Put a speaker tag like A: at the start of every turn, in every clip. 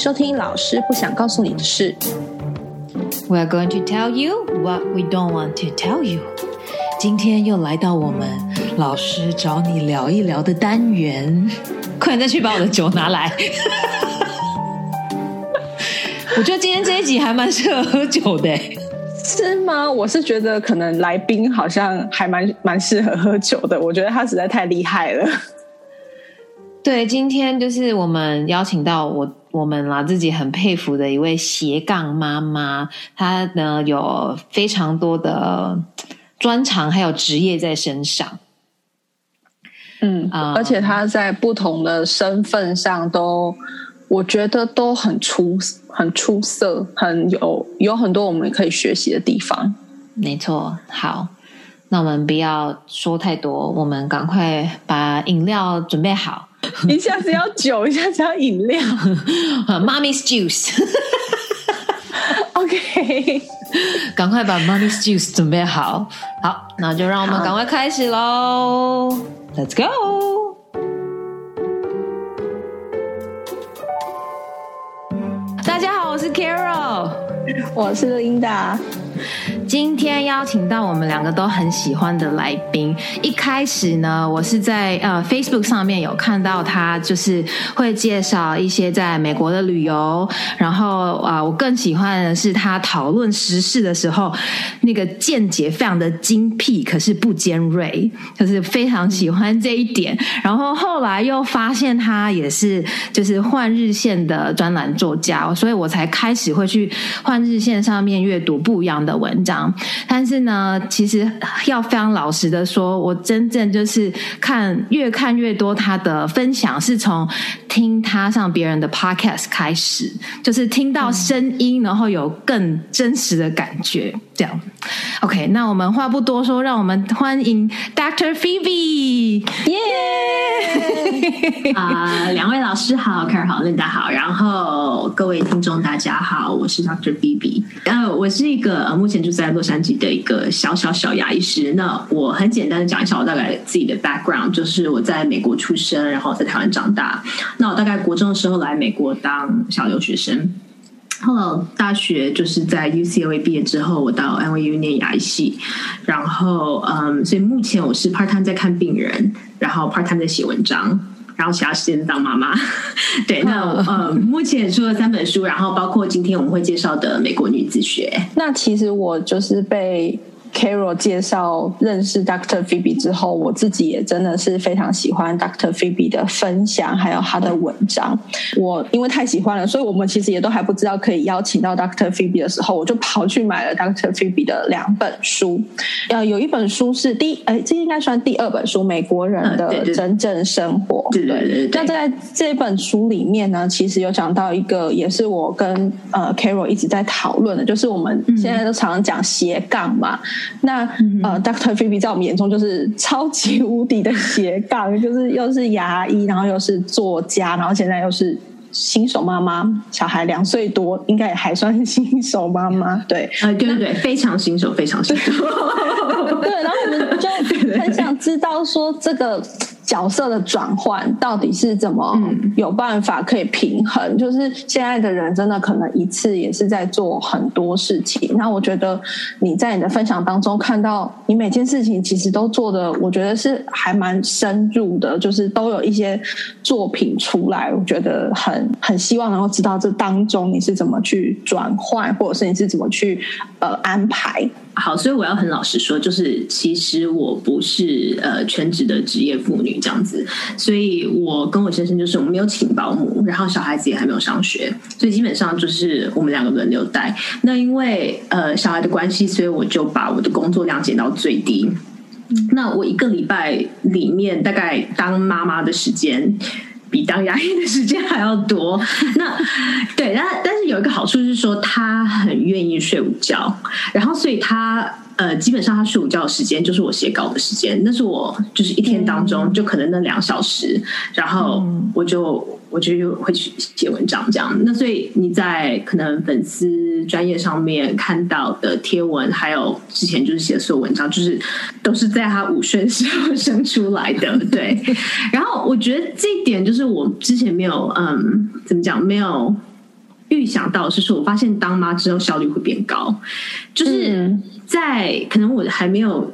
A: 收听老师不想告诉你的事。
B: We are going to tell you what we don't want to tell you。今天又来到我们老师找你聊一聊的单元，快点再去把我的酒拿来。我觉得今天这一集还蛮适合喝酒的，
A: 是吗？我是觉得可能来宾好像还蛮蛮适合喝酒的。我觉得他实在太厉害了。
B: 对，今天就是我们邀请到我我们啦自己很佩服的一位斜杠妈妈，她呢有非常多的专长还有职业在身上。
A: 嗯，
B: 啊
A: 而且他在不同的身份上都，我觉得都很出很出色，很有有很多我们可以学习的地方。
B: 没错，好，那我们不要说太多，我们赶快把饮料准备好。
A: 一下子要酒，一下子要饮料。
B: Mommy's
A: juice，OK，
B: 赶快把 Mommy's juice 准备好。好，那就让我们
A: 好
B: 赶快开始喽。Let's go。大家好，我是 Carol。
A: 我是 Linda。
B: 今天邀请到我们两个都很喜欢的来宾。一开始呢，我是在呃 Facebook 上面有看到他，就是会介绍一些在美国的旅游。然后啊、我更喜欢的是他讨论时事的时候，那个见解非常的精辟，可是不尖锐，就是非常喜欢这一点。然后后来又发现他也是就是换日线的专栏作家，所以我才开始会去换日线上面阅读不一样的文章。但是呢，其实要非常老实的说，我真正就是看越看越多他的分享，是从听他上别人的 podcast 开始，就是听到声音，然后有更真实的感觉。这样，OK，那我们话不多说，让我们欢迎 Dr. Phoebe。
A: 耶！
C: 啊、两位老师好 a r 好，Linda 好，然后各位听众大家好，我是 Dr. B，然后我是一个呃目前住在洛杉矶的一个小小小牙医师。那我很简单的讲一下我大概自己的 background，就是我在美国出生，然后在台湾长大。那我大概国中的时候来美国当小留学生。后来大学就是在 UCLA 毕业之后，我到 NYU 念牙医系，然后嗯，所以目前我是 part time 在看病人，然后 part time 在写文章，然后其他时间当妈妈。对，那呃，目前也出了三本书，然后包括今天我们会介绍的《美国女子学》。
A: 那其实我就是被 Carol 介绍认识 Dr. Phoebe 之后，我自己也真的是非常喜欢 Dr. Phoebe 的分享，还有他的文章。我因为太喜欢了，所以我们其实也都还不知道可以邀请到 Dr. Phoebe 的时候，我就跑去买了 Dr. Phoebe 的两本书。呃，有一本书是第一，哎，这应该算第二本书，《美国人的真正生活》。
C: 对对对对
A: 那在这本书里面呢，其实有讲到一个，也是我跟呃 Carol 一直在讨论的，就是我们现在都常常讲斜杠嘛。那呃，Dr. Phoebe 在我们眼中就是超级无敌的斜杠，就是又是牙医，然后又是作家，然后现在又是。新手妈妈，小孩两岁多，应该也还算是新手妈妈。对，
C: 呃，对对对，非常新手，非常新手。
A: 对，然后我们就很想知道说这个角色的转换到底是怎么有办法可以平衡？就是现在的人真的可能一次也是在做很多事情。那我觉得你在你的分享当中看到你每件事情其实都做的，我觉得是还蛮深入的，就是都有一些作品出来。我觉得很很希望能够知道这当中你是怎么去转换，或者是你是怎么去呃安排。
C: 好，所以我要很老实说，就是其实我不是呃全职的职业妇女这样子，所以我跟我先生就是我们没有请保姆，然后小孩子也还没有上学，所以基本上就是我们两个轮流带。那因为呃小孩的关系，所以我就把我的工作量减到最低。那我一个礼拜里面大概当妈妈的时间。比当牙医的时间还要多，那对，但但是有一个好处是说，他很愿意睡午觉，然后所以他呃，基本上他睡午觉的时间就是我写稿的时间，那是我就是一天当中就可能那两小时，然后我就我就会去写文章这样。那所以你在可能粉丝专业上面看到的贴文，还有之前就是写的所有文章，就是都是在他午睡时候 生出来的。对，然后我觉得这一点就是我之前没有嗯，怎么讲没有。预想到是说，我发现当妈之后效率会变高，就是在可能我还没有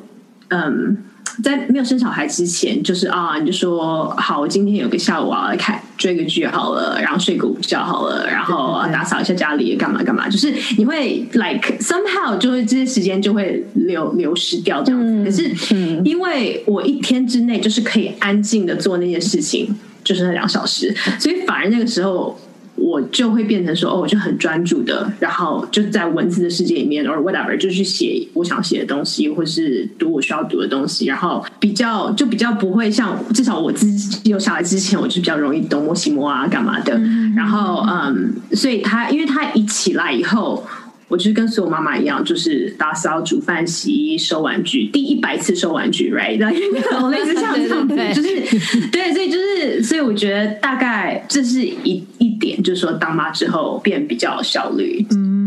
C: 嗯。在没有生小孩之前，就是啊，你就说好，我今天有个下午啊，来看追个剧好了，然后睡个午觉好了，然后打扫一下家里，干嘛干嘛，就是你会 like somehow 就会这些时间就会流流失掉这样子。可是因为我一天之内就是可以安静的做那件事情，就是那两小时，所以反而那个时候。我就会变成说，哦，我就很专注的，然后就在文字的世界里面，or whatever，就去写我想写的东西，或是读我需要读的东西，然后比较就比较不会像，至少我自己有小孩之前，我就比较容易东摸西摸啊，干嘛的。然后，嗯，所以他因为他一起来以后。我就是跟所有妈妈一样，就是打扫、煮饭、洗衣、收玩具，第一百次收玩具，right？我 类似像这样子，就是对，所以就是，所以我觉得大概这是一一点，就是说当妈之后变比较效率。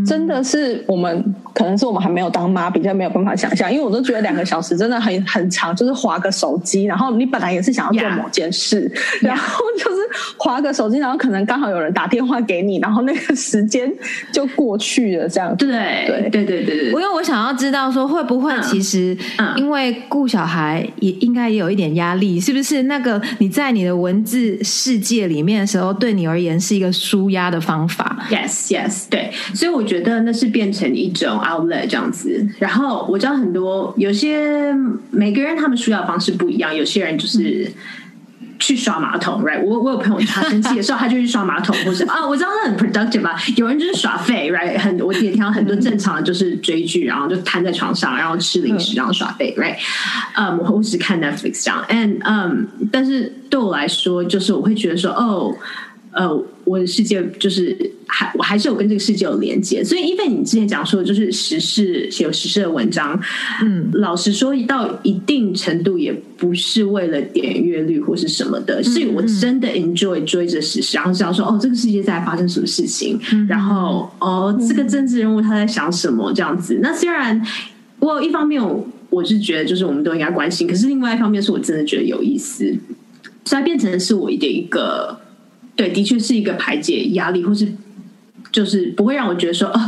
A: 嗯，真的是我们可能是我们还没有当妈，比较没有办法想象，因为我都觉得两个小时真的很很长，就是划个手机，然后你本来也是想要做某件事，然后就是划个手机，然后可能刚好有人打电话给你，然后那个时间就过去了，这样。
C: 对对对对对对，因
B: 为我想要知道说会不会其实因为顾小孩也应该也有一点压力，是不是？那个你在你的文字世界里面的时候，对你而言是一个舒压的方法。
C: Yes Yes，对，所以我觉得那是变成一种 outlet 这样子。然后我知道很多有些每个人他们舒压方式不一样，有些人就是。去刷马桶，right？我我有朋友他生气的时候，他就去刷马桶，或者啊，我知道他很 productive 吧。有人就是耍废，right？很我也听到很多正常的就是追剧，然后就瘫在床上，然后吃零食，然后耍废，right？嗯，或是看 Netflix 这样，and 嗯，但是对我来说，就是我会觉得说，哦。呃，我的世界就是还我还是有跟这个世界有连接，所以因为你之前讲说就是时事写有时事的文章，嗯，老实说到一定程度也不是为了点阅率或是什么的，是我真的 enjoy 追着时事，然后想说哦，这个世界在发生什么事情，然后哦，这个政治人物他在想什么这样子。那虽然我一方面我是觉得就是我们都应该关心，可是另外一方面是我真的觉得有意思，所以变成是我的一个。对，的确是一个排解压力，或是就是不会让我觉得说，哦，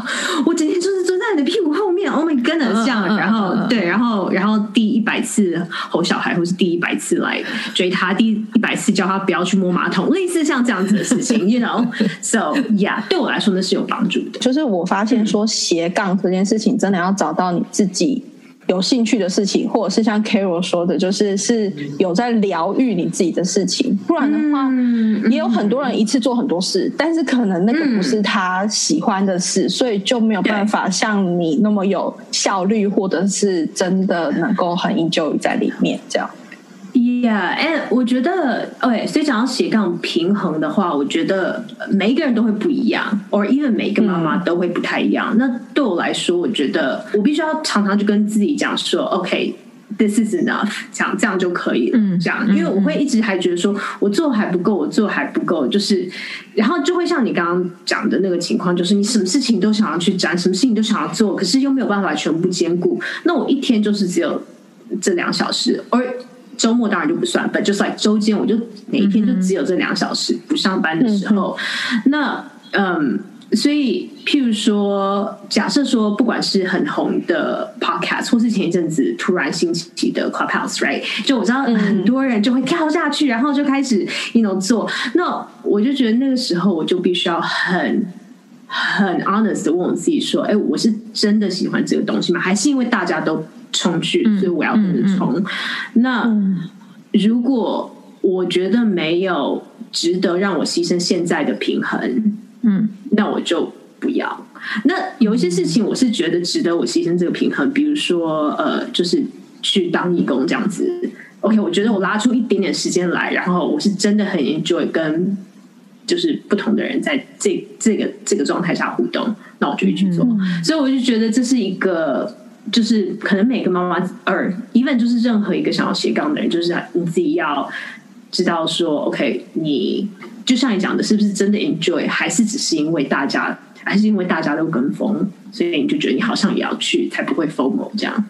C: 我整天就是坐在你的屁股后面，Oh my goodness，这样，然后对，然后然后第一百次吼小孩，或是第一百次来追他，第一百次叫他不要去摸马桶，类似像这样子的事情，You know，So yeah，对我来说那是有帮助的。
A: 就是我发现说斜杠这件事情，真的要找到你自己。有兴趣的事情，或者是像 Carol 说的，就是是有在疗愈你自己的事情。不然的话，也有很多人一次做很多事，但是可能那个不是他喜欢的事，所以就没有办法像你那么有效率，或者是真的能够很 enjoy 在里面这样。
C: Yeah，哎，我觉得，OK，所以讲到斜杠平衡的话，我觉得每一个人都会不一样，or even 每一个妈妈都会不太一样。那对我来说，我觉得我必须要常常就跟自己讲说，OK，this is enough，这样这样就可以了。这样，因为我会一直还觉得说我做还不够，我做还不够，就是，然后就会像你刚刚讲的那个情况，就是你什么事情都想要去沾，什么事情都想要做，可是又没有办法全部兼顾。那我一天就是只有这两小时，而周末当然就不算，but just like 周间，我就每一天就只有这两小时不上班的时候。那嗯，所以譬如说，假设说，不管是很红的 podcast，或是前一阵子突然兴起的 Clubhouse，right？就我知道很多人就会跳下去，然后就开始 you know 做。那我就觉得那个时候，我就必须要很很 honest 的问我自己说：，哎，我是真的喜欢这个东西吗？还是因为大家都？冲去，所以我要跟着冲。那如果我觉得没有值得让我牺牲现在的平衡，嗯，那我就不要。那有一些事情我是觉得值得我牺牲这个平衡，比如说呃，就是去当义工这样子。OK，我觉得我拉出一点点时间来，然后我是真的很 enjoy 跟就是不同的人在这这个这个状态下互动，那我就会去做。所以我就觉得这是一个。就是可能每个妈妈，而 even 就是任何一个想要斜杠的人，就是你自己要知道说，OK，你就像你讲的，是不是真的 enjoy，还是只是因为大家，还是因为大家都跟风，所以你就觉得你好像也要去，才不会 formal 这样。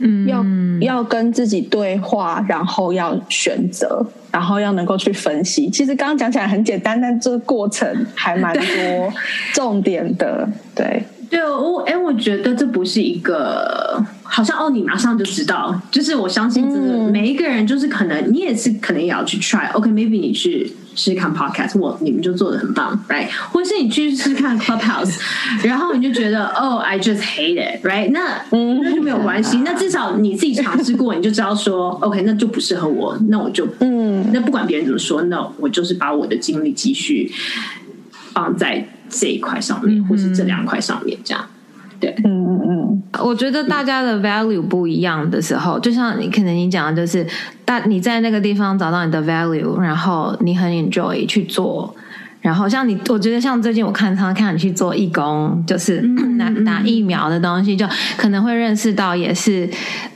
A: 嗯，要要跟自己对话，然后要选择，然后要能够去分析。其实刚刚讲起来很简单，但这个过程还蛮多重点的。对，
C: 对我哎，我觉得这不是一个。好像哦，你马上就知道，就是我相信，这个每一个人，就是可能你也是可能也要去 try。OK，maybe 你去试试看 podcast，我你们就做的很棒，right？或是你去试试看 clubhouse，然后你就觉得哦，I just hate it，right？那那就没有关系，那至少你自己尝试过，你就知道说 OK，那就不适合我，那我就嗯，那不管别人怎么说，那我就是把我的精力继续放在这一块上面，或是这两块上面，这样。对，嗯嗯
B: 嗯，我觉得大家的 value 不一样的时候，就像你可能你讲的，就是大你在那个地方找到你的 value，然后你很 enjoy 去做。然后像你，我觉得像最近我看他看你去做义工，就是 拿拿疫苗的东西，就可能会认识到也是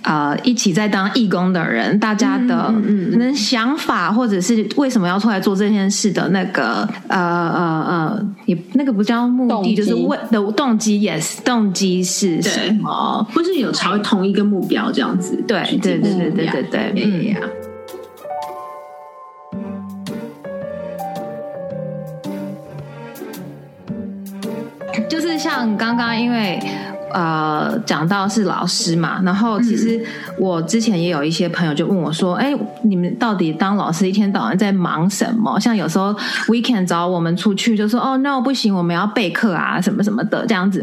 B: 呃一起在当义工的人，大家的可能想法或者是为什么要出来做这件事的那个呃呃呃，也那个不叫目的，就是为的动机，yes，动机是什么？
C: 或是有朝同一个目标这样子？
B: 对对对对对对对，嗯。像刚刚，因为。呃，讲到是老师嘛，然后其实我之前也有一些朋友就问我说：“哎，你们到底当老师一天到晚在忙什么？像有时候 weekend 找我们出去，就说哦，no 不行，我们要备课啊，什么什么的这样子。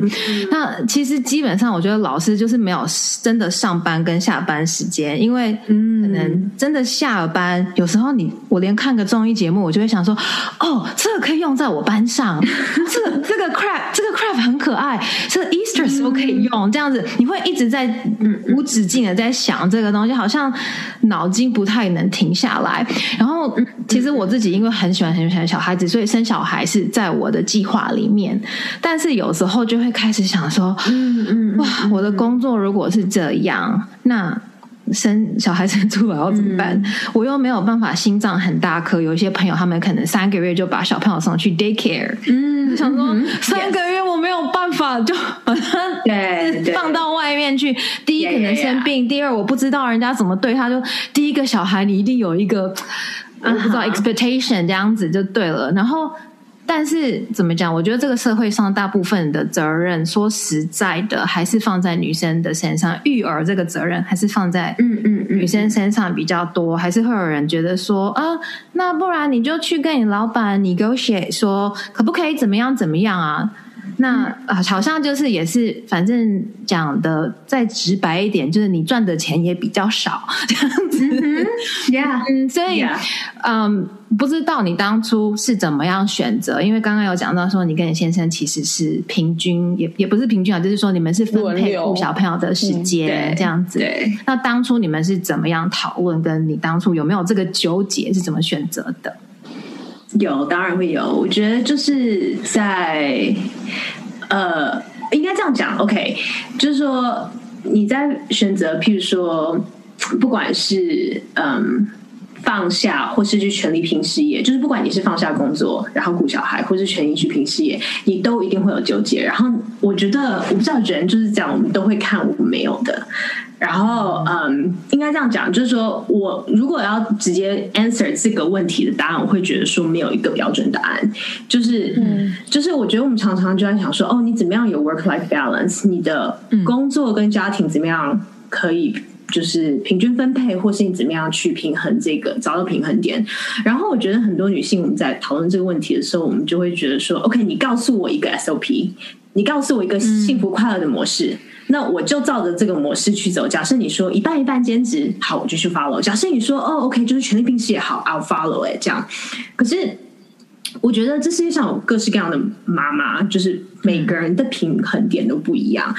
B: 那其实基本上，我觉得老师就是没有真的上班跟下班时间，因为可能真的下了班，有时候你我连看个综艺节目，我就会想说，哦，这个可以用在我班上，这个这个 crab 这个 crab 很可爱，这个 Easter 是不？可以用这样子，你会一直在无止境的在想这个东西，好像脑筋不太能停下来。然后，其实我自己因为很喜欢很喜欢小孩子，所以生小孩是在我的计划里面。但是有时候就会开始想说，嗯嗯，哇，我的工作如果是这样，那。生小孩生出来要怎么办？我又没有办法，心脏很大颗。有一些朋友他们可能三个月就把小朋友送去 daycare，嗯，想说三个月我没有办法，就把他对放到外面去。第一可能生病，第二我不知道人家怎么对他，就第一个小孩你一定有一个我不知道 expectation 这样子就对了，然后。但是怎么讲？我觉得这个社会上大部分的责任，说实在的，还是放在女生的身上。育儿这个责任还是放在嗯嗯女生身上比较多，还是会有人觉得说啊，那不然你就去跟你老板你 negotiate 说，可不可以怎么样怎么样啊？那啊，好像就是也是，反正讲的再直白一点，就是你赚的钱也比较少这样子
C: ，Yeah，
B: 嗯，所以嗯，不知道你当初是怎么样选择？因为刚刚有讲到说，你跟你先生其实是平均，也也不是平均啊，就是说你们是分配顾小朋友的时间这样子。
C: 对，
B: 那当初你们是怎么样讨论？跟你当初有没有这个纠结？是怎么选择的？
C: 有，当然会有。我觉得就是在，呃，应该这样讲，OK，就是说你在选择，譬如说，不管是嗯放下，或是去全力拼事业，就是不管你是放下工作，然后顾小孩，或是全力去拼事业，你都一定会有纠结。然后我觉得，我不知道人就是这样，我们都会看我们没有的。然后，嗯，应该这样讲，就是说我如果要直接 answer 这个问题的答案，我会觉得说没有一个标准答案。就是，嗯，就是我觉得我们常常就在想说，哦，你怎么样有 work life balance？你的工作跟家庭怎么样可以就是平均分配，或是你怎么样去平衡这个，找到平衡点？然后我觉得很多女性我们在讨论这个问题的时候，我们就会觉得说，OK，你告诉我一个 SOP，你告诉我一个幸福快乐的模式。那我就照着这个模式去走。假设你说一半一半兼职，好，我就去 follow。假设你说哦，OK，就是全力拼事业，好，I'll follow it。这样，可是我觉得这世界上有各式各样的妈妈，就是每个人的平衡点都不一样。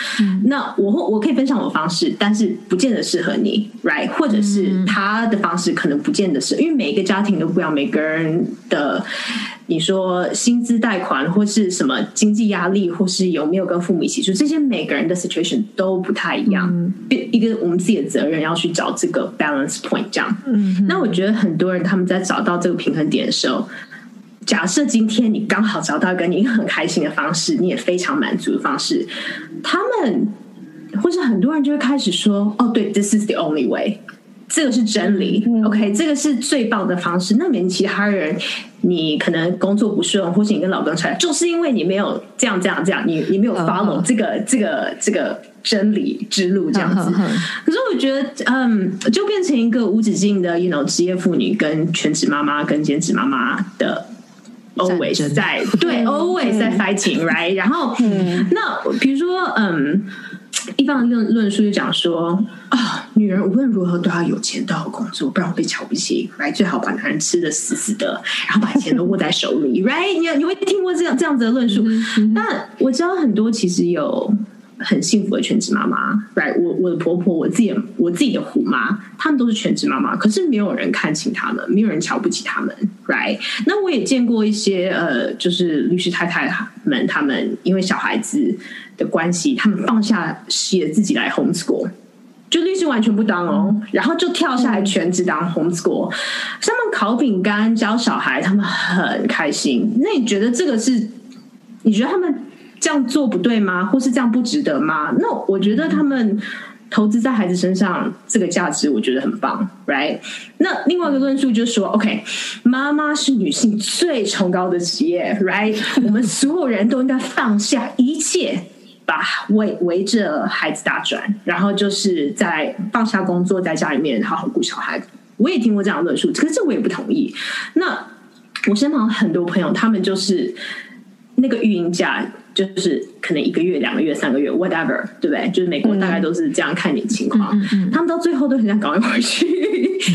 C: 那我我可以分享我的方式，但是不见得适合你，right？或者是他的方式可能不见得是，因为每一个家庭都不一样，每个人的。你说薪资贷款或是什么经济压力，或是有没有跟父母一起住，这些每个人的 situation 都不太一样。一个我们自己的责任要去找这个 balance point，这样。嗯，那我觉得很多人他们在找到这个平衡点的时候，假设今天你刚好找到一个你很开心的方式，你也非常满足的方式，他们或是很多人就会开始说：“哦，对，this is the only way。”这个是真理，OK，这个是最棒的方式。那你其他人，你可能工作不顺，或是你跟老公吵架，就是因为你没有这样、这样、这样，你你没有 follow 这个、这个、这个真理之路这样子。可是我觉得，嗯，就变成一个无止境的，you know，职业妇女跟全职妈妈跟兼职妈妈的 always 在对 always 在 fighting，right？然后，那比如说，嗯。一方论论述就讲说啊，女人无论如何都要有钱，都要工作，不然被瞧不起。来，最好把男人吃的死死的，然后把钱都握在手里。Right？你你会听过这样这样子的论述？但我知道很多其实有很幸福的全职妈妈。Right？我我的婆婆，我自己我自己的虎妈，她们都是全职妈妈，可是没有人看清她们，没有人瞧不起她们。Right？那我也见过一些呃，就是律师太太们，他们因为小孩子。的关系，他们放下事业自己来 homeschool，就律师完全不当哦，然后就跳下来全职当 homeschool，他们烤饼干教小孩，他们很开心。那你觉得这个是？你觉得他们这样做不对吗？或是这样不值得吗？那我觉得他们投资在孩子身上这个价值，我觉得很棒，right？那另外一个论述就是说，OK，妈妈是女性最崇高的职业，right？我们所有人都应该放下一切。把围围着孩子打转，然后就是在放下工作，在家里面好好顾小孩。我也听过这样的论述，可是这我也不同意。那我身旁很多朋友，他们就是那个育婴假，就是可能一个月、两个月、三个月，whatever，对不对？就是美国大概都是这样看你情况。他们到最后都很想赶快回去，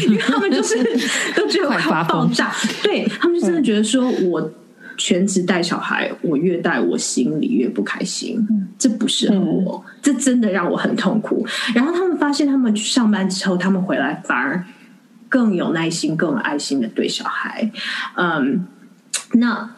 C: 因为他们就是 都觉得快爆炸。对他们就真的觉得说我。全职带小孩，我越带我心里越不开心，这不适合我，这真的让我很痛苦。然后他们发现，他们去上班之后，他们回来反而更有耐心、更有爱心的对小孩。嗯，那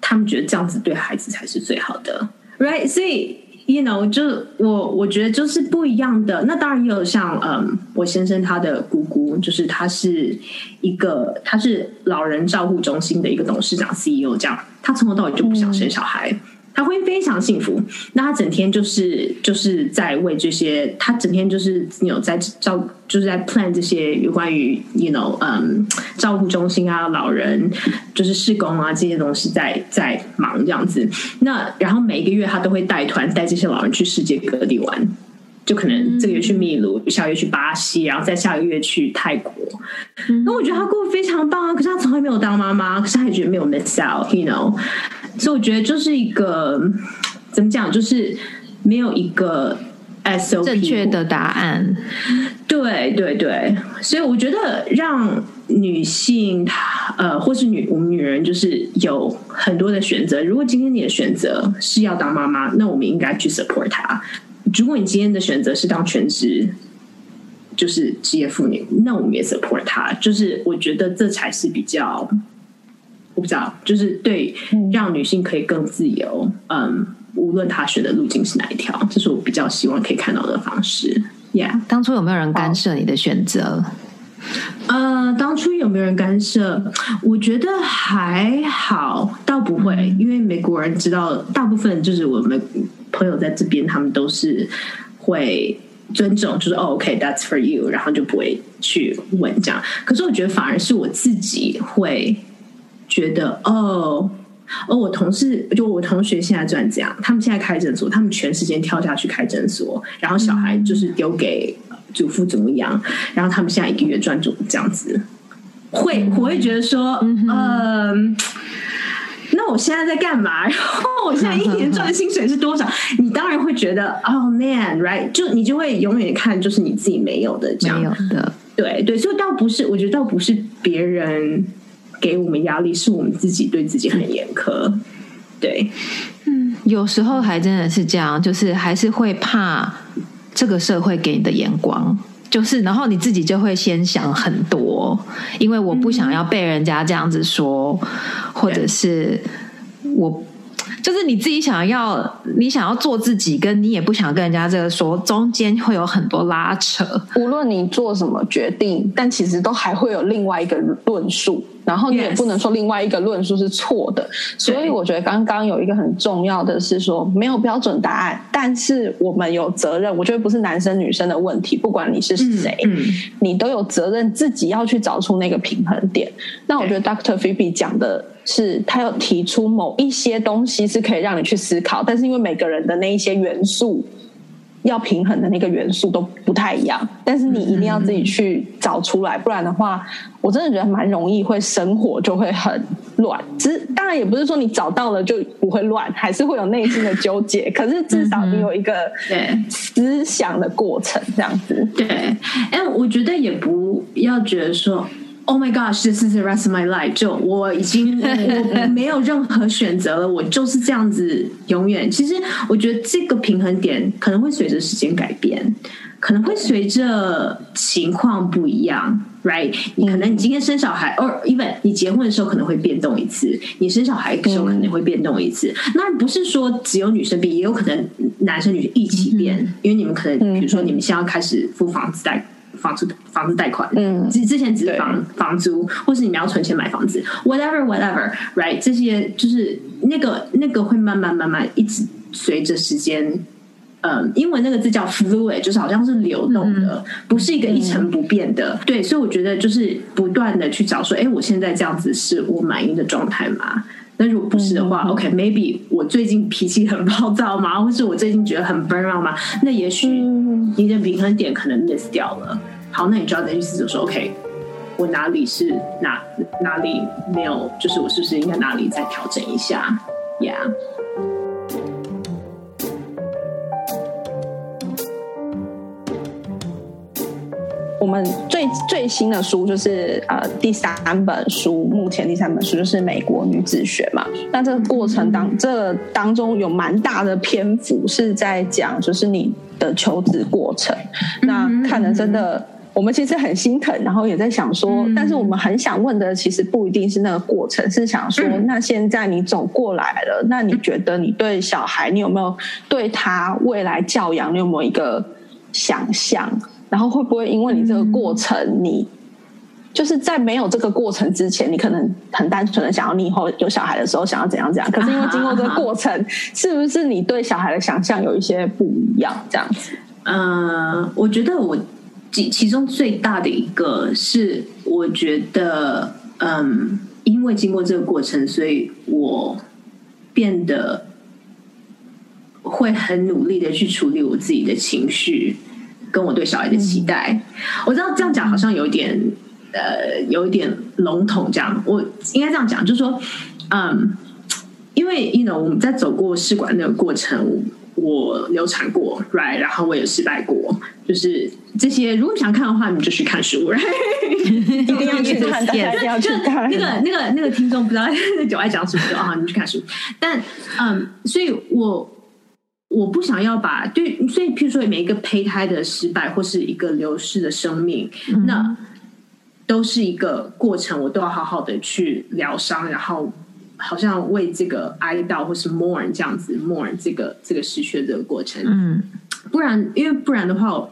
C: 他们觉得这样子对孩子才是最好的，right？所以。You know，就我我觉得就是不一样的。那当然也有像嗯，我先生他的姑姑，就是他是一个他是老人照护中心的一个董事长 CEO，这样他从头到尾就不想生小孩。他会非常幸福，那他整天就是就是在为这些，他整天就是有在照，就是在 plan 这些有关于 you know 嗯照顾中心啊老人就是施工啊这些东西在在忙这样子。那然后每个月他都会带团带这些老人去世界各地玩，就可能这个月去秘鲁，下个月去巴西，然后再下个月去泰国。那我觉得他过得非常棒啊，可是他从来没有当妈妈，可是他也觉得没有 miss out，you know。所以我觉得就是一个怎么讲，就是没有一个 SOP
B: 正确的答案。
C: 对对对，所以我觉得让女性呃，或是女我们女人，就是有很多的选择。如果今天你的选择是要当妈妈，那我们应该去 support 她。如果你今天的选择是当全职，就是职业妇女，那我们也 support 她。就是我觉得这才是比较。我不知道，就是对让女性可以更自由，嗯，无论她选的路径是哪一条，这是我比较希望可以看到的方式。Yeah，
B: 当初有没有人干涉你的选择？
C: 呃，当初有没有人干涉？我觉得还好，倒不会，因为美国人知道，大部分就是我们朋友在这边，他们都是会尊重，就是哦 OK，That's for you，然后就不会去问这样。可是我觉得反而是我自己会。觉得哦哦，我同事就我同学现在赚这样，他们现在开诊所，他们全时间跳下去开诊所，然后小孩就是丢给祖父怎么样，然后他们现在一个月赚这这样子，会我会觉得说，嗯，那我现在在干嘛？然后我现在一年赚的薪水是多少？你当然会觉得，Oh man，right？就你就会永远看就是你自己没有的这样
B: 的，
C: 对对，所以倒不是，我觉得倒不是别人。给我们压力，是我们自己对自己很严苛。对，
B: 嗯，有时候还真的是这样，就是还是会怕这个社会给你的眼光，就是然后你自己就会先想很多，因为我不想要被人家这样子说，或者是我。就是你自己想要，你想要做自己，跟你也不想跟人家这个说，中间会有很多拉扯。
A: 无论你做什么决定，但其实都还会有另外一个论述然后你也不能说另外一个论述是错的。所以我觉得刚刚有一个很重要的是说，没有标准答案，但是我们有责任。我觉得不是男生女生的问题，不管你是谁，你都有责任自己要去找出那个平衡点。那我觉得 Doctor Phoebe 讲的是，他要提出某一些东西是可以让你去思考，但是因为每个人的那一些元素。要平衡的那个元素都不太一样，但是你一定要自己去找出来，不然的话，我真的觉得蛮容易会生活就会很乱。其实当然也不是说你找到了就不会乱，还是会有内心的纠结。可是至少你有一个思想的过程，这样子。
C: 对，哎，我觉得也不要觉得说。Oh my gosh, this is the rest of my life。就我已经我没有任何选择了，我就是这样子永远。其实我觉得这个平衡点可能会随着时间改变，可能会随着情况不一样，right？你可能你今天生小孩，or even 你结婚的时候可能会变动一次，你生小孩的时候可能会变动一次。那不是说只有女生变，也有可能男生女生一起变，因为你们可能比如说你们现在要开始付房子贷。房租房子贷款，嗯，之之前只是房房租，或是你们要存钱买房子，whatever whatever，right？这些就是那个那个会慢慢慢慢一直随着时间，嗯，英文那个字叫 fluid，就是好像是流动的，不是一个一成不变的。对，所以我觉得就是不断的去找说，哎，我现在这样子是我满意的状态吗？那如果不是的话，OK，maybe 我最近脾气很暴躁吗？或是我最近觉得很 burn out 吗？那也许你的平衡点可能 miss 掉了。好，那你就要再去思索说，OK，我哪里是哪哪里没有，就是我是不是应该哪里再调整一下？Yeah。
A: 我们最最新的书就是呃第三本书，目前第三本书就是《美国女子学》嘛。那这个过程当这当中有蛮大的篇幅是在讲，就是你的求职过程。那看的真的。我们其实很心疼，然后也在想说，但是我们很想问的，其实不一定是那个过程，是想说，那现在你走过来了，那你觉得你对小孩，你有没有对他未来教养，你有没有一个想象？然后会不会因为你这个过程，你就是在没有这个过程之前，你可能很单纯的想要你以后有小孩的时候想要怎样怎样，可是因为经过这个过程，是不是你对小孩的想象有一些不一样？这样子？
C: 嗯，我觉得我。其其中最大的一个是，我觉得，嗯，因为经过这个过程，所以我变得会很努力的去处理我自己的情绪，跟我对小孩的期待。我知道这样讲好像有点，呃，有一点笼统。这样，我应该这样讲，就是说，嗯，因为，you know，我们在走过试管那个过程。我流产过，right，然后我也失败过，就是这些。如果你想看的话，你就去看书，right，
A: 一定要去看，一定要去看。
C: 那个、那个、那个听众不知道九爱讲什么啊？你去看书。但嗯，所以我我不想要把对，所以譬如说每一个胚胎的失败或是一个流逝的生命，那都是一个过程，我都要好好的去疗伤，然后。好像为这个哀悼或是 mourn 这样子 mourn 这个这个失去的这个过程，嗯，不然因为不然的话，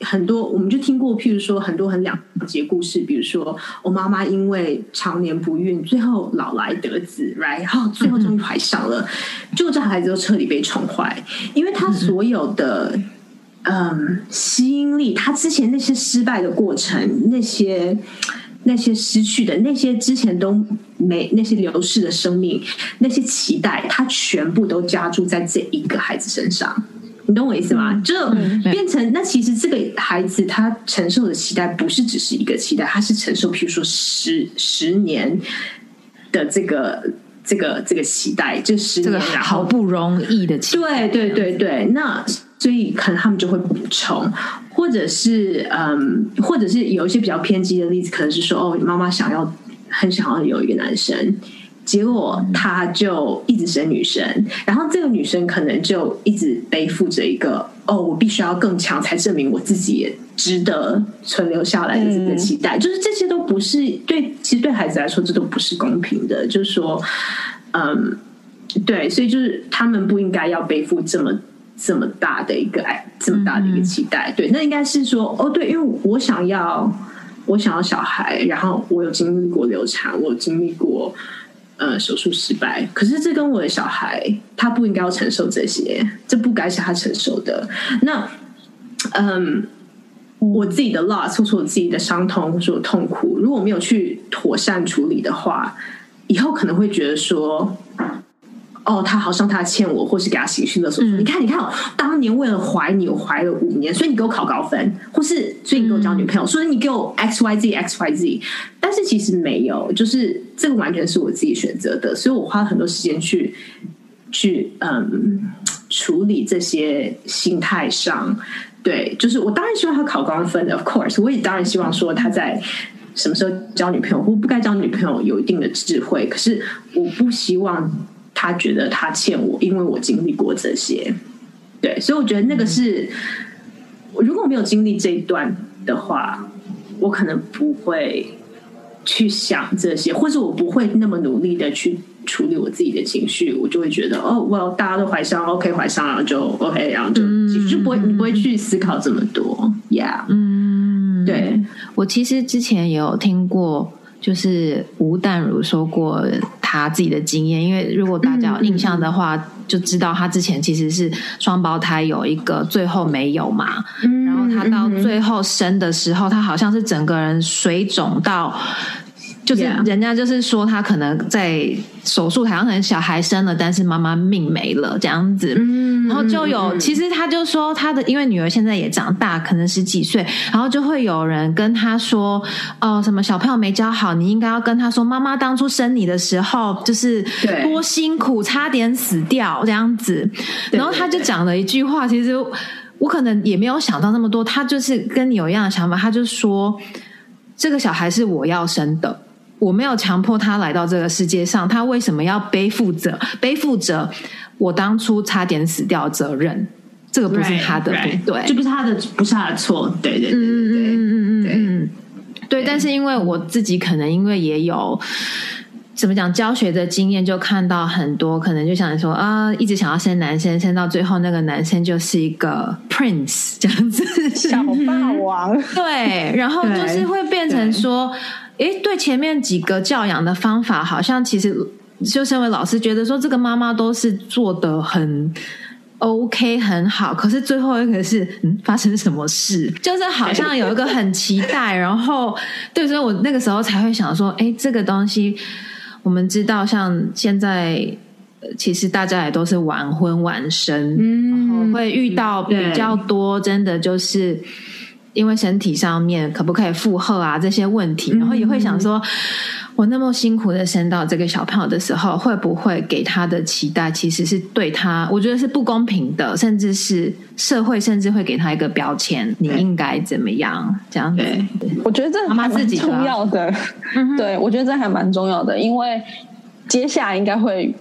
C: 很多我们就听过，譬如说很多很两节故事，比如说我妈妈因为常年不孕，最后老来得子，right，然后最后终于怀上了，就这孩子都彻底被宠坏，因为他所有的嗯。吸引力，他之前那些失败的过程，那些。那些失去的那些之前都没那些流逝的生命，那些期待，他全部都加注在这一个孩子身上。你懂我意思吗？就变成那其实这个孩子他承受的期待不是只是一个期待，他是承受，譬如说十十年的这个这个这个期待，就十年
B: 好不容易的期
C: 待。对对对对，那所以可能他们就会补充。或者是嗯，或者是有一些比较偏激的例子，可能是说哦，妈妈想要很想要有一个男生，结果他就一直生女生，然后这个女生可能就一直背负着一个哦，我必须要更强才证明我自己也值得存留下来的这个期待，就是这些都不是对，其实对孩子来说这都不是公平的，就是说嗯，对，所以就是他们不应该要背负这么。这么大的一个爱，这么大的一个期待，对，那应该是说，哦，对，因为我想要，我想要小孩，然后我有经历过流产，我有经历过呃手术失败，可是这跟我的小孩他不应该要承受这些，这不该是他承受的。那嗯，我自己的 loss 或是我自己的伤痛或是我痛苦，如果没有去妥善处理的话，以后可能会觉得说。哦，他好像他欠我，或是给他情绪勒索。你看，你看，当年为了怀你，我怀了五年，所以你给我考高分，或是所以你给我交女朋友，所以你给我 X Y Z X Y Z。但是其实没有，就是这个完全是我自己选择的，所以我花了很多时间去去嗯处理这些心态上。对，就是我当然希望他考高分的，Of course，我也当然希望说他在什么时候交女朋友或不该交女朋友有一定的智慧。可是我不希望。他觉得他欠我，因为我经历过这些，对，所以我觉得那个是，如果没有经历这一段的话，我可能不会去想这些，或者我不会那么努力的去处理我自己的情绪，我就会觉得哦，我大家都怀上，OK，怀上了就 OK，然后就就不会你不会去思考这么多，Yeah，嗯，对。
B: 我其实之前也有听过。就是吴淡如说过他自己的经验，因为如果大家有印象的话，就知道他之前其实是双胞胎，有一个最后没有嘛，然后他到最后生的时候，他好像是整个人水肿到。就是人家就是说他可能在手术台上，可能小孩生了，但是妈妈命没了这样子。嗯，然后就有其实他就说他的因为女儿现在也长大，可能十几岁，然后就会有人跟他说哦，什么小朋友没教好，你应该要跟他说，妈妈当初生你的时候就是多辛苦，差点死掉这样子。然后他就讲了一句话，其实我可能也没有想到那么多，他就是跟你有一样的想法，他就说这个小孩是我要生的。我没有强迫他来到这个世界上，他为什么要背负着背负着我当初差点死掉责任？这个不是他的，对，
C: 这不是他的，不是他的错。对对对对对，嗯嗯
B: 嗯嗯对。但是因为我自己可能因为也有怎么讲教学的经验，就看到很多可能就想说啊，一直想要生男生，生到最后那个男生就是一个 prince 这样子，
A: 小霸王。
B: 对，然后就是会变成说。诶，对，前面几个教养的方法，好像其实就身为老师觉得说，这个妈妈都是做的很 OK 很好，可是最后一个是，嗯，发生什么事？就是好像有一个很期待，然后对，所以我那个时候才会想说，哎，这个东西我们知道，像现在其实大家也都是晚婚晚生，嗯，然后会遇到比较多，真的就是。因为身体上面可不可以负荷啊这些问题，然后也会想说，我那么辛苦的生到这个小朋友的时候，会不会给他的期待其实是对他，我觉得是不公平的，甚至是社会甚至会给他一个标签，你应该怎么样？这样子？
A: 我觉得这蛮重要的，对我觉得这还蛮重要的，因为接下来应该会。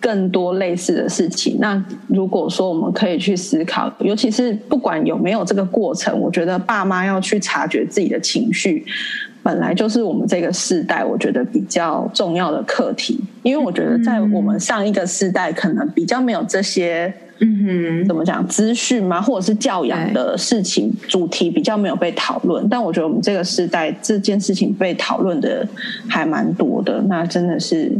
A: 更多类似的事情，那如果说我们可以去思考，尤其是不管有没有这个过程，我觉得爸妈要去察觉自己的情绪，本来就是我们这个世代我觉得比较重要的课题。因为我觉得在我们上一个世代，可能比较没有这些，嗯哼，怎么讲资讯嘛，或者是教养的事情主题比较没有被讨论。但我觉得我们这个时代这件事情被讨论的还蛮多的，那真的是。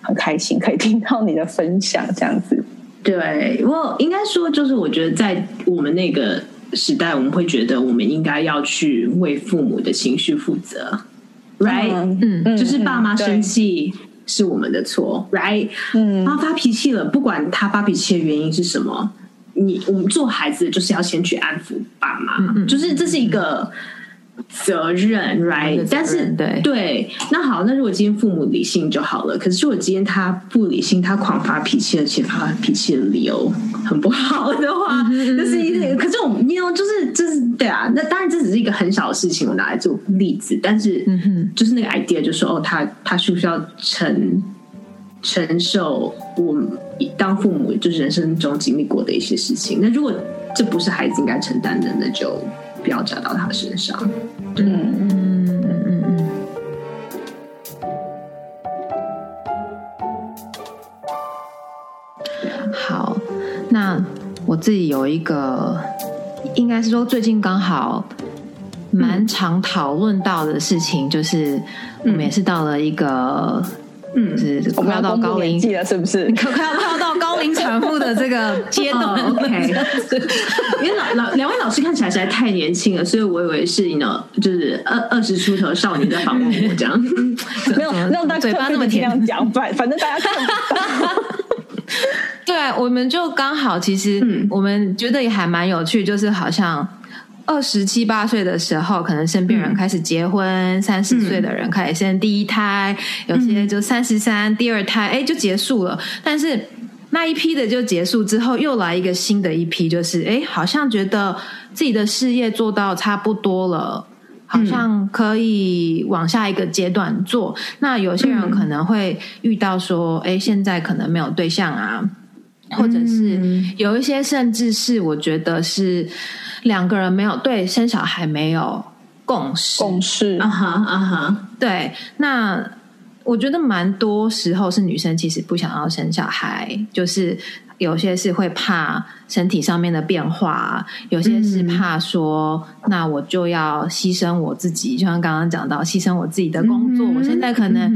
A: 很开心可以听到你的分享，这样子。
C: 对我应该说，就是我觉得在我们那个时代，我们会觉得我们应该要去为父母的情绪负责，right？嗯，就是爸妈生气是我们的错，right？嗯，他发脾气了，不管他发脾气的原因是什么，你我们做孩子就是要先去安抚爸妈，就是这是一个。责任，right？但是对对，那好，那如果今天父母理性就好了。可是如果今天他不理性，他狂发脾气，而且发脾气的理由很不好的话，就是一个。可是我们，你有就是就是对啊。那当然这只是一个很小的事情，我拿来做例子。但是，就是那个 idea 就说，哦，他他需不需要承承受我们当父母就是人生中经历过的一些事情？那如果这不是孩子应该承担的，那就。不要加到他身上。嗯嗯嗯嗯嗯。
B: 好，那我自己有一个，应该是说最近刚好蛮常讨论到的事情，就是我们也是到了一个。嗯，是快要到高龄
A: 季了，是不是？
B: 快快要快要到高龄产妇的这个阶段，
C: OK。因为老老两位老师看起来实在太年轻了，所以我以为是呢，就是二二十出头少年在访问我这样。
A: 没有让大家
B: 嘴巴那么甜
A: 讲，反反正大家看。
B: 对，我们就刚好，其实我们觉得也还蛮有趣，就是好像。二十七八岁的时候，可能身边人开始结婚；三十岁的人开始生第一胎，有些就三十三第二胎，哎，就结束了。但是那一批的就结束之后，又来一个新的一批，就是哎，好像觉得自己的事业做到差不多了，好像可以往下一个阶段做。那有些人可能会遇到说，哎，现在可能没有对象啊，或者是有一些，甚至是我觉得是。两个人没有对生小孩没有共识，
A: 共识。
C: 啊哈啊哈，
B: 对，那我觉得蛮多时候是女生其实不想要生小孩，就是。有些是会怕身体上面的变化，有些是怕说，那我就要牺牲我自己，就像刚刚讲到，牺牲我自己的工作。我现在可能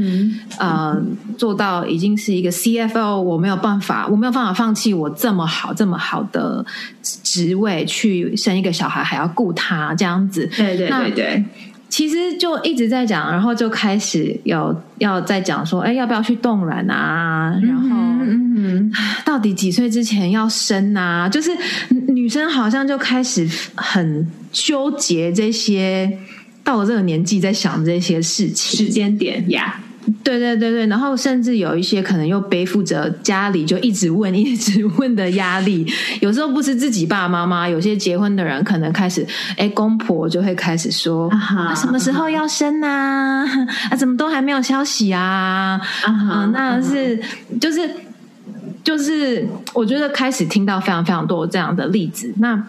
B: 呃做到已经是一个 CFO，我没有办法，我没有办法放弃我这么好这么好的职位去生一个小孩，还要顾他这样子。
C: 对对对对。
B: 其实就一直在讲，然后就开始有要在讲说，哎，要不要去冻卵啊？然后，嗯，到底几岁之前要生啊？就是女生好像就开始很纠结这些，到了这个年纪在想这些事情，
C: 时间点呀。
B: 对对对对，然后甚至有一些可能又背负着家里就一直问 一直问的压力，有时候不是自己爸爸妈妈，有些结婚的人可能开始，哎，公婆就会开始说，什么时候要生啊？啊，怎么都还没有消息啊？啊，那是就是就是，我觉得开始听到非常非常多这样的例子，那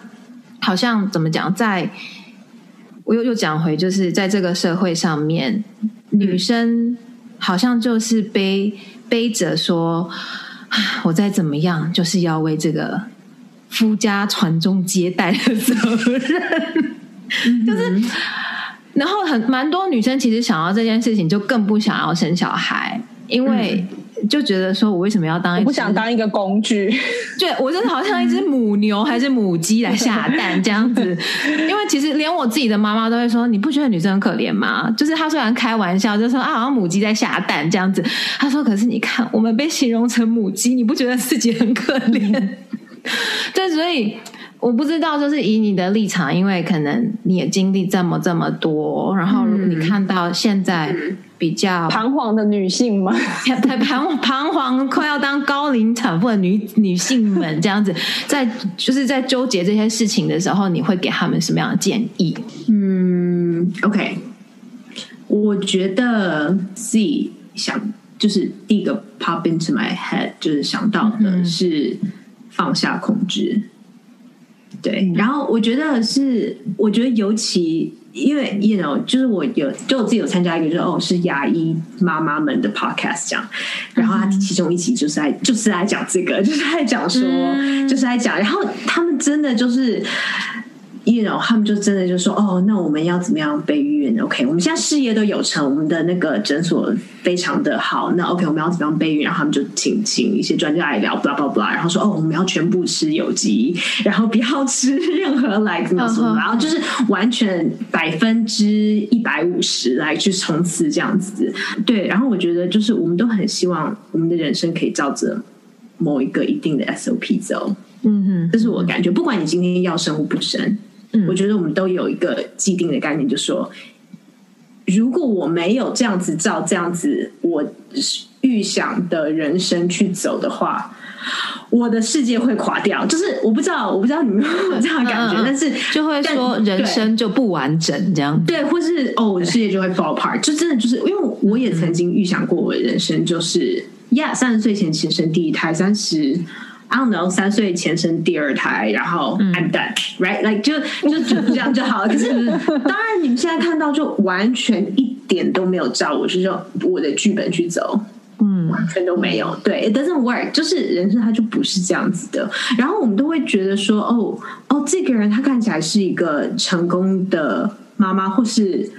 B: 好像怎么讲，在我又又讲回，就是在这个社会上面，女生。好像就是背背着说，我再怎么样，就是要为这个夫家传宗接代的责任，就是，然后很蛮多女生其实想要这件事情，就更不想要生小孩，因为。就觉得说，我为什么要当？
A: 我不想当一个工具。
B: 对，我真的好像一只母牛还是母鸡来下蛋这样子。因为其实连我自己的妈妈都会说，你不觉得女生很可怜吗？就是她虽然开玩笑，就说啊，好像母鸡在下蛋这样子。她说，可是你看，我们被形容成母鸡，你不觉得自己很可怜？对，所以我不知道，就是以你的立场，因为可能你也经历这么这么多，然后你看到现在。比较
A: 彷徨的女性吗？
B: 太 彷彷徨，快要当高龄产妇的女女性们，这样子，在就是在纠结这些事情的时候，你会给他们什么样的建议？
C: 嗯，OK，我觉得自己想就是第一个 pop into my head，就是想到的是放下控制。对，然后我觉得是，我觉得尤其。因为，you know，就是我有，就我自己有参加一个，就是哦，是牙医妈妈们的 podcast 这样，然后他其中一集就是在，就是在讲这个，就是在讲说，就是在讲，然后他们真的就是。You know，他们就真的就说哦，那我们要怎么样备孕？OK，我们现在事业都有成，我们的那个诊所非常的好。那 OK，我们要怎么样备孕？然后他们就请请一些专家来聊，blah blah blah，然后说哦，我们要全部吃有机，然后不要吃任何 like 什么什么，然后就是完全百分之一百五十来去冲刺这样子。对，然后我觉得就是我们都很希望我们的人生可以照着某一个一定的 SOP 走。嗯哼，这是我感觉，不管你今天要生或不生。我觉得我们都有一个既定的概念，就说如果我没有这样子照这样子我预想的人生去走的话，我的世界会垮掉。就是我不知道，我不知道你们有这样的感觉，但是
B: 就会说人生就不完整这样。
C: 对，或是哦，我的世界就会 fall apart。就真的就是因为我也曾经预想过我的人生，就是呀，三十岁前其生第一胎，三十。I don't know，三岁前生第二胎，然后 I'm done，right？Like 就就就这样就好了。可是当然，你们现在看到就完全一点都没有照我是说我的剧本去走，嗯，完全都没有。对，it doesn't work。就是人生它就不是这样子的。然后我们都会觉得说，哦哦，这个人他看起来是一个成功的妈妈，或是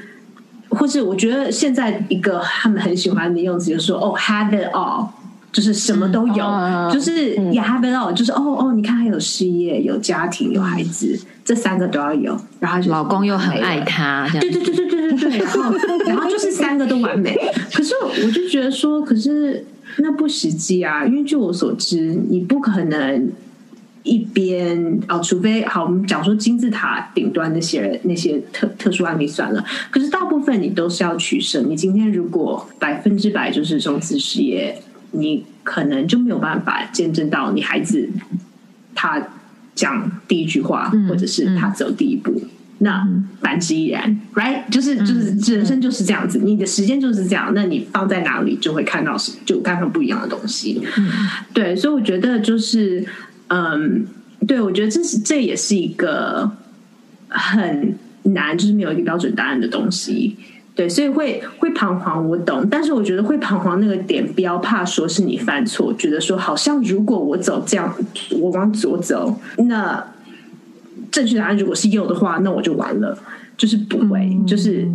C: 或是我觉得现在一个他们很喜欢的用词就是说哦，have it all。就是什么都有，就是 you have it all，就是哦哦，你看他有事业、有家庭、有孩子，这三个都要有，然后
B: 老公又很爱他，
C: 对对对对对对对，然后然后就是三个都完美。可是我就觉得说，可是那不实际啊，因为据我所知，你不可能一边哦，除非好，我们讲说金字塔顶端那些人那些特特殊案例算了，可是大部分你都是要取舍。你今天如果百分之百就是中资事业。你可能就没有办法见证到你孩子他讲第一句话，或者是他走第一步。那反之亦然，right？就是就是人生就是这样子，你的时间就是这样。那你放在哪里，就会看到就看到不一样的东西。对，所以我觉得就是，嗯，对我觉得这是这也是一个很难，就是没有一个标准答案的东西。对，所以会会彷徨，我懂。但是我觉得会彷徨那个点，不要怕说是你犯错，觉得说好像如果我走这样，我往左走，那正确答案如果是右的话，那我就完了。就是不会，就是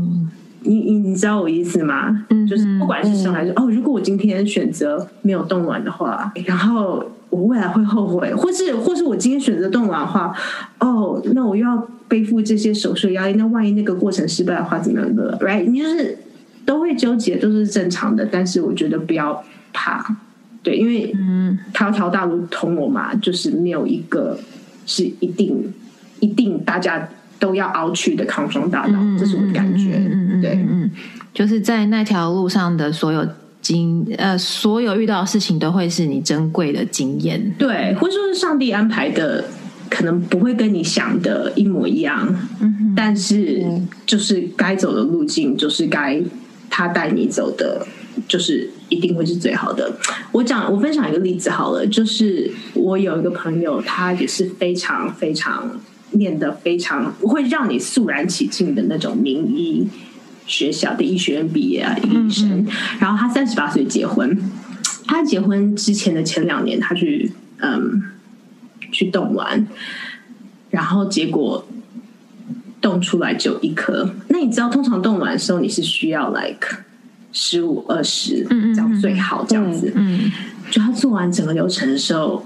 C: 你你你知道我意思吗？嗯，就是不管是生还是哦，如果我今天选择没有冻卵的话，然后我未来会后悔，或是或是我今天选择冻卵的话，哦，那我又要。背负这些手术压力，那万一那个过程失败的话，怎么样的？Right？你就是都会纠结，都是正常的。但是我觉得不要怕，对，因为嗯，条条大路通罗马，就是没有一个是一定一定大家都要熬去的康庄大道，这是我的感觉。嗯嗯，对，嗯，
B: 就是在那条路上的所有经呃，所有遇到的事情，都会是你珍贵的经验，
C: 对，或者说是上帝安排的。可能不会跟你想的一模一样，但是就是该走的路径，就是该他带你走的，就是一定会是最好的。我讲，我分享一个例子好了，就是我有一个朋友，他也是非常非常念的非常会让你肃然起敬的那种名医学校的医学院毕业啊，一个医生。然后他三十八岁结婚，他结婚之前的前两年，他去嗯。去冻卵，然后结果冻出来就一颗。那你知道，通常冻完的时候你是需要 like 十五二十，这样最好这样子。嗯，就他做完整个流程的时候，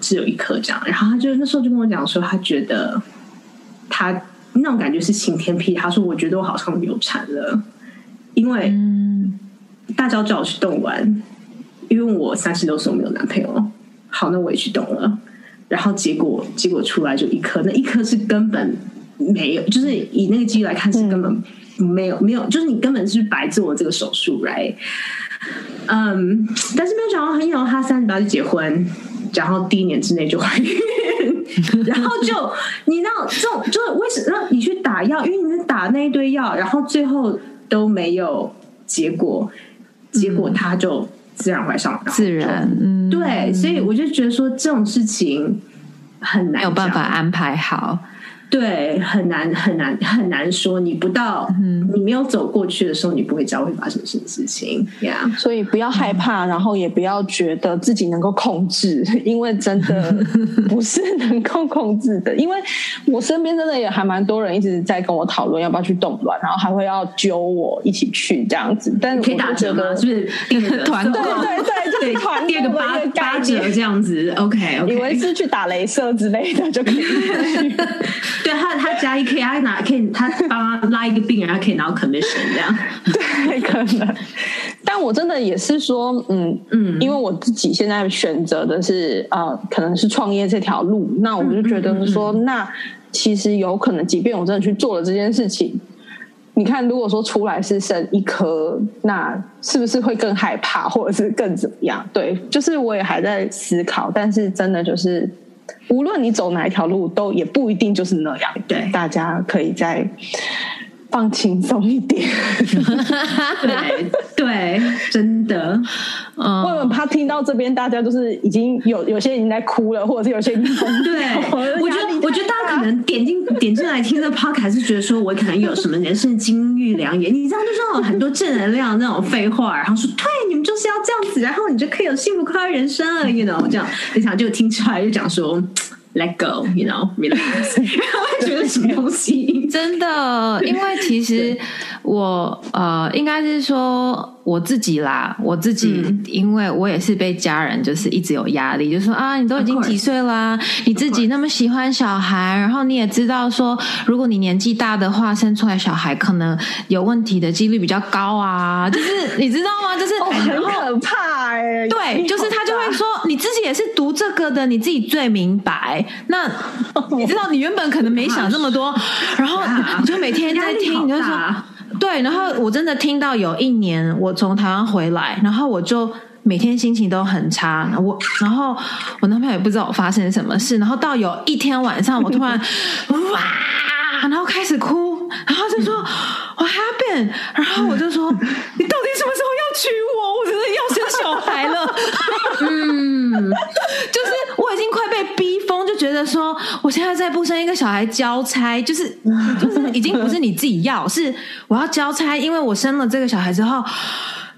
C: 只有一颗这样。然后他就那时候就跟我讲说，他觉得他那种感觉是晴天霹雳。他说：“我觉得我好像流产了，因为大家叫我去动完，因为我三十六岁没有男朋友。”好，那我也去动了，然后结果结果出来就一颗，那一颗是根本没有，就是以那个机率来看是根本没有没有，就是你根本是白做了这个手术，right？嗯，但是没有想到很有，他三十八就结婚，然后第一年之内就怀孕，然后就你知道这种就是为什么让你去打药，因为你打那一堆药，然后最后都没有结果，结果他就。自然怀上，
B: 自然，嗯，
C: 对，所以我就觉得说这种事情很难，
B: 没有办法安排好。
C: 对，很难很难很难说，你不到，嗯你没有走过去的时候，你不会知道会发生什么事情。呀，
A: 所以不要害怕，然后也不要觉得自己能够控制，因为真的 不是能够控制的。因为我身边真的也还蛮多人一直在跟我讨论要不要去动乱，然后还会要揪我一起去这样子。但
C: 可以打折吗？是不是第二个
A: 团？对对对，就是团
C: 第二个八八折这样子。OK OK，
A: 以为是去打镭射之类的就可以。
C: 对他，他加一 K，他拿可以，他帮他拉一个病人，他可以拿到 commission 这样。
A: 对，可能。但我真的也是说，嗯嗯，因为我自己现在选择的是呃，可能是创业这条路，那我就觉得说，那其实有可能，即便我真的去做了这件事情，你看，如果说出来是生一颗，那是不是会更害怕，或者是更怎么样？对，就是我也还在思考，但是真的就是。无论你走哪一条路，都也不一定就是那样。
C: 对，
A: 大家可以再放轻松一点。
C: 对 对，真的。
A: 嗯，我怕听到这边，大家都是已经有有些已经在哭了，或者是有些已经
C: 对。我觉得，我觉得大家可能点进点进来听这 p 还是觉得说我可能有什么人生金玉良言，你这样就说很多正能量那种废话，然后说对，你们就是要这样子，然后你就可以有幸福快乐人生了，you know？这样，你想就听出来就讲说。Let go，you know，relax，会觉得什么东西？
B: 真的，因为其实我呃，应该是说。我自己啦，我自己，因为我也是被家人就是一直有压力，就说啊，你都已经几岁啦，你自己那么喜欢小孩，然后你也知道说，如果你年纪大的话，生出来小孩可能有问题的几率比较高啊，就是你知道吗？就是
A: 很可怕哎，
B: 对，就是他就自己也是读这个的，你自己最明白。那 你知道，你原本可能没想那么多，然后 你就每天在听，你就说。对，然后我真的听到有一年我从台湾回来，然后我就每天心情都很差。我然后我男朋友也不知道我发生什么事，然后到有一天晚上，我突然哇，然后开始哭，然后就说我 happen，然后我就说你到底什么时候要娶我？我真的要生小孩了。嗯，就是我已经快被逼疯，就觉得说我现在再不生一个小孩交差，就是就是已经不是你自己要，是我要交差，因为我生了这个小孩之后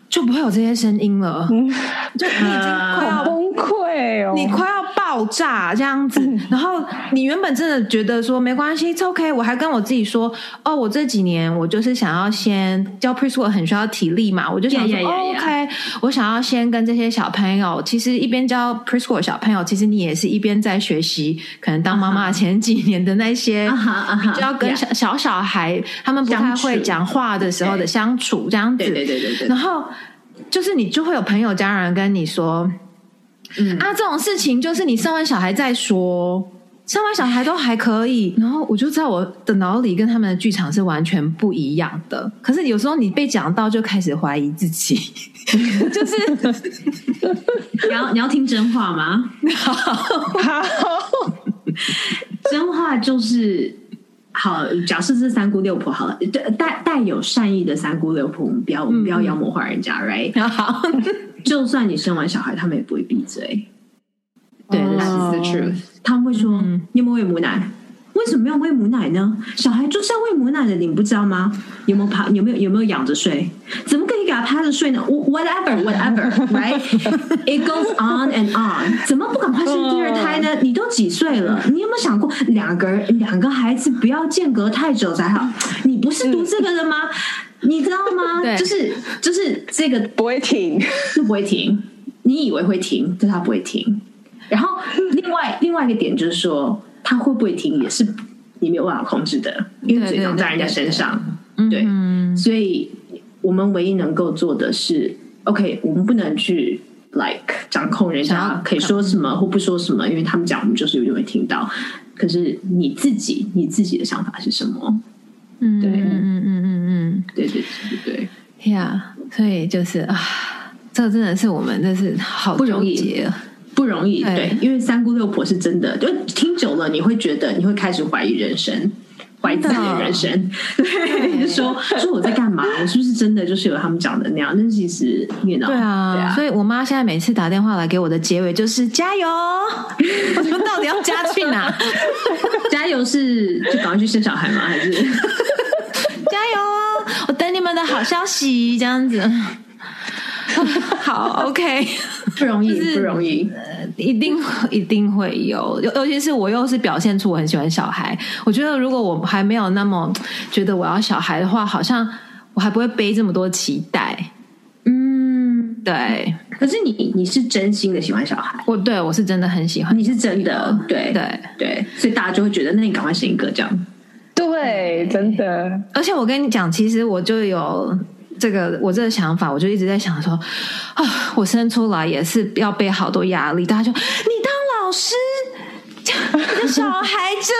B: 就不会有这些声音了，就你已经快要
A: 崩溃哦，
B: 你快要。爆炸这样子，然后你原本真的觉得说没关系，OK，我还跟我自己说，哦，我这几年我就是想要先教 preschool 很需要体力嘛，我就想说，OK，我想要先跟这些小朋友，其实一边教 preschool 小朋友，其实你也是一边在学习，可能当妈妈前几年的那些，就要跟小小小孩他们不太会讲话的时候的相处这样子，
C: 对对对对对，
B: 然后就是你就会有朋友家人跟你说。嗯啊，这种事情就是你生完小孩再说，生完小孩都还可以。然后我就在我的脑里跟他们的剧场是完全不一样的。可是有时候你被讲到，就开始怀疑自己，就是
C: 你要你要听真话吗？
A: 好，
C: 真话就是好。假设是三姑六婆好了，带带有善意的三姑六婆，我们不要我们不要妖魔化人家，right？
B: 好。
C: 就算你生完小孩，他们也不会闭嘴。
B: 对，that
C: is the truth。他们会说：“你有没有喂母奶？为什么要喂母奶呢？小孩就是要喂母奶的，你不知道吗？有没有趴？有没有有没有仰着睡？怎么可以给他趴着睡呢？Whatever，whatever，right？It goes on and on。怎么不赶快生第二胎呢？你都几岁了？你有没有想过，两个人两个孩子不要间隔太久才好？你不是读这个的吗？”你知道吗？就是就是这个
A: 不会停，
C: 是不会停。你以为会停，但它不会停。然后另外另外一个点就是说，它会不会停也是你没有办法控制的，因为嘴长在人家身上。对，所以我们唯一能够做的是，OK，我们不能去 like 掌控人家可以说什么或不说什么，因为他们讲我们就是有会听到。可是你自己你自己的想法是什么？
B: 嗯，对，嗯嗯嗯嗯
C: 嗯，对对对对，
B: 呀，所以就是啊，这真的是我们，这是好
C: 不容易，不容易，对，因为三姑六婆是真的，就听久了，你会觉得，你会开始怀疑人生，怀疑自己的人生，对，就说说我在干嘛？我是不是真的就是有他们讲的那样？但其实，对
B: 啊，对啊，所以我妈现在每次打电话来给我的结尾就是加油，我说到底要加去哪？
C: 加油是就赶快去生小孩吗？还是？
B: 加油哦！我等你们的好消息，这样子。好，OK，
C: 不容易，不容易，
B: 一定一定会有。尤尤其是我又是表现出我很喜欢小孩，我觉得如果我还没有那么觉得我要小孩的话，好像我还不会背这么多期待。嗯，对。
C: 可是你你是真心的喜欢小孩，
B: 我对我是真的很喜欢，
C: 你是真的，对
B: 对
C: 对，所以大家就会觉得，那你赶快生一个这样。
A: 对，真的。
B: 而且我跟你讲，其实我就有这个我这个想法，我就一直在想说，啊，我生出来也是要背好多压力。大家就你当老师，你的小孩这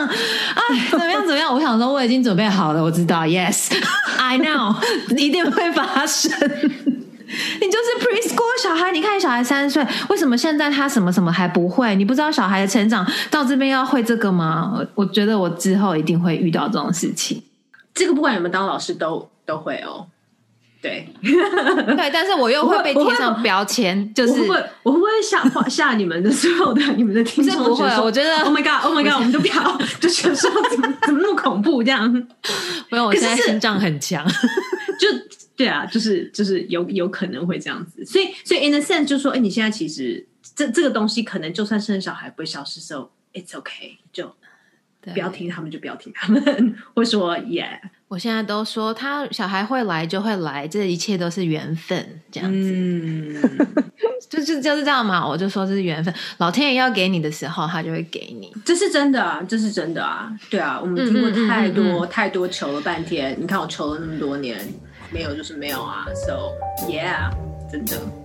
B: 样啊，怎么样怎么样？我想说我已经准备好了，我知道，Yes，I know，一定会发生。你就是 preschool 小孩，你看小孩三岁，为什么现在他什么什么还不会？你不知道小孩的成长到这边要会这个吗？我觉得我之后一定会遇到这种事情。
C: 这个不管有没有当老师都都会哦。对
B: 对，但是我又会被贴上标签，就是
C: 我会我会不会吓吓你们的所有的你们的听众？
B: 不会，我觉得
C: Oh my God，Oh my God，我们都不要，就觉得说怎么怎么那么恐怖这样？
B: 没有，我现在心脏很强，
C: 就。对啊，就是就是有有可能会这样子，所以所以 in a sense 就说，哎，你现在其实这这个东西可能就算生小孩不会消失，so it's okay，就不要听他们，就不要听他们。会说 yeah，
B: 我现在都说他小孩会来就会来，这一切都是缘分，这样子，嗯，就就就是这样嘛。我就说这是缘分，老天爷要给你的时候，他就会给你，
C: 这是真的啊，这是真的啊，对啊，我们听过太多太多求了半天，你看我求了那么多年，没有就是没有啊，so yeah，真的。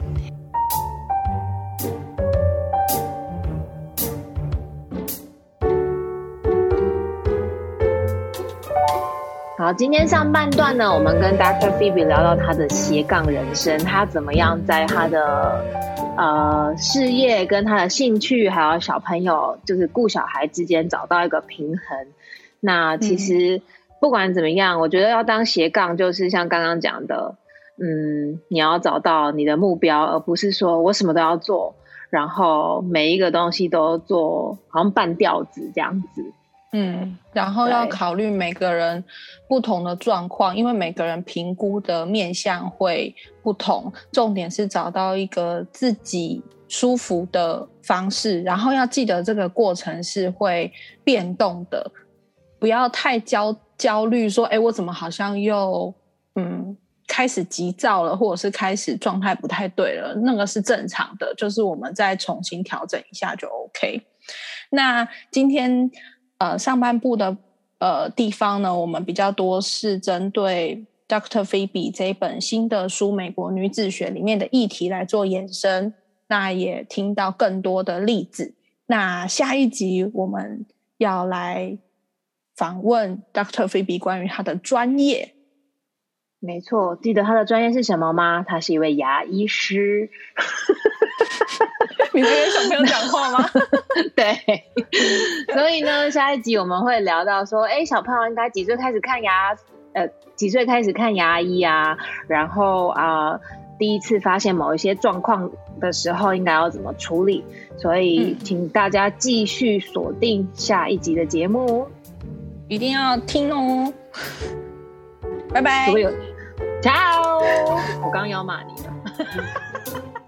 D: 好，今天上半段呢，我们跟 Dr. Phoebe 聊到他的斜杠人生，他怎么样在他的呃事业跟他的兴趣，还有小朋友就是顾小孩之间找到一个平衡。那其实不管怎么样，我觉得要当斜杠，就是像刚刚讲的，嗯，你要找到你的目标，而不是说我什么都要做，然后每一个东西都做，好像半吊子这样子。
A: 嗯，然后要考虑每个人不同的状况，因为每个人评估的面向会不同。重点是找到一个自己舒服的方式，然后要记得这个过程是会变动的，不要太焦焦虑，说哎，我怎么好像又嗯开始急躁了，或者是开始状态不太对了，那个是正常的，就是我们再重新调整一下就 OK。那今天。呃，上半部的呃地方呢，我们比较多是针对 Dr. Phoebe 这一本新的书《美国女子学》里面的议题来做延伸。那也听到更多的例子。那下一集我们要来访问 Dr. Phoebe 关于她的专业。
D: 没错，记得他的专业是什么吗？他是一位牙医师。
A: 你在跟小朋友讲话吗？
D: 对，所以呢，下一集我们会聊到说，哎，小朋友应该几岁开始看牙？呃，几岁开始看牙医啊？然后啊，第一次发现某一些状况的时候，应该要怎么处理？所以，请大家继续锁定下一集的节目，
A: 一定要听哦！拜拜，
D: Ciao！我刚要骂你了。